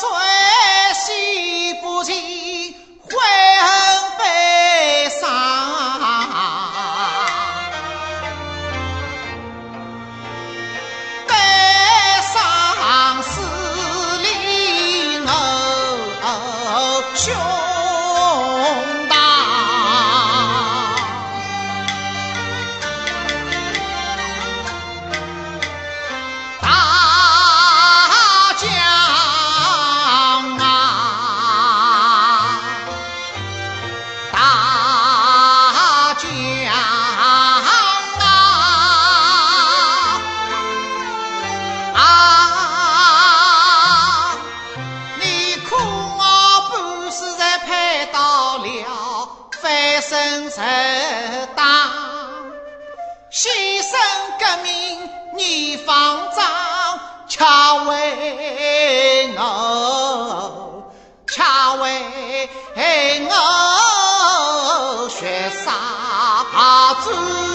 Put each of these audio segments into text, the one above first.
最喜不及婚被伤悲伤似离偶啊将啊你苦熬不死才配到了翻身受党牺牲革命你方丈却为我却为我。altın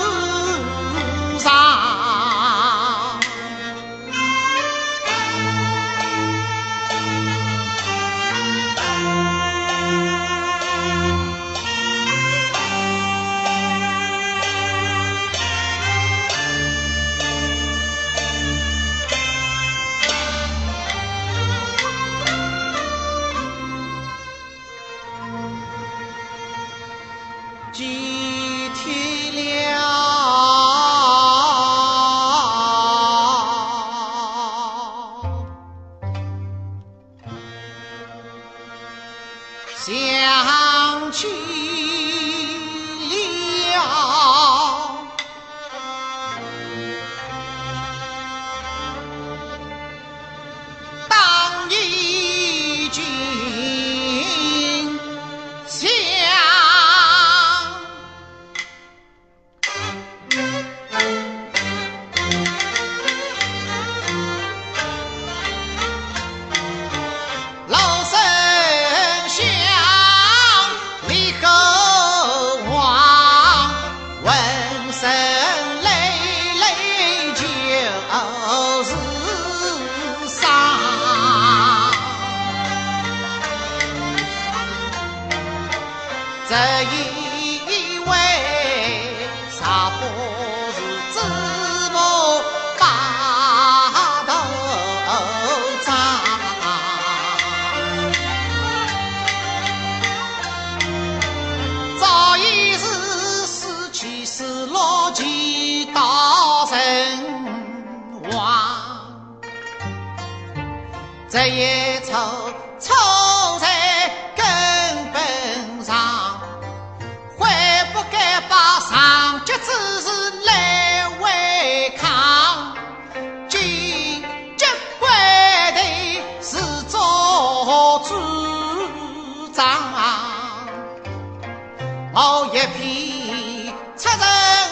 当渠当一军这一位杀不死子莫把头张早已是死去死了去道人亡这一瞅瞅长，老一匹出人。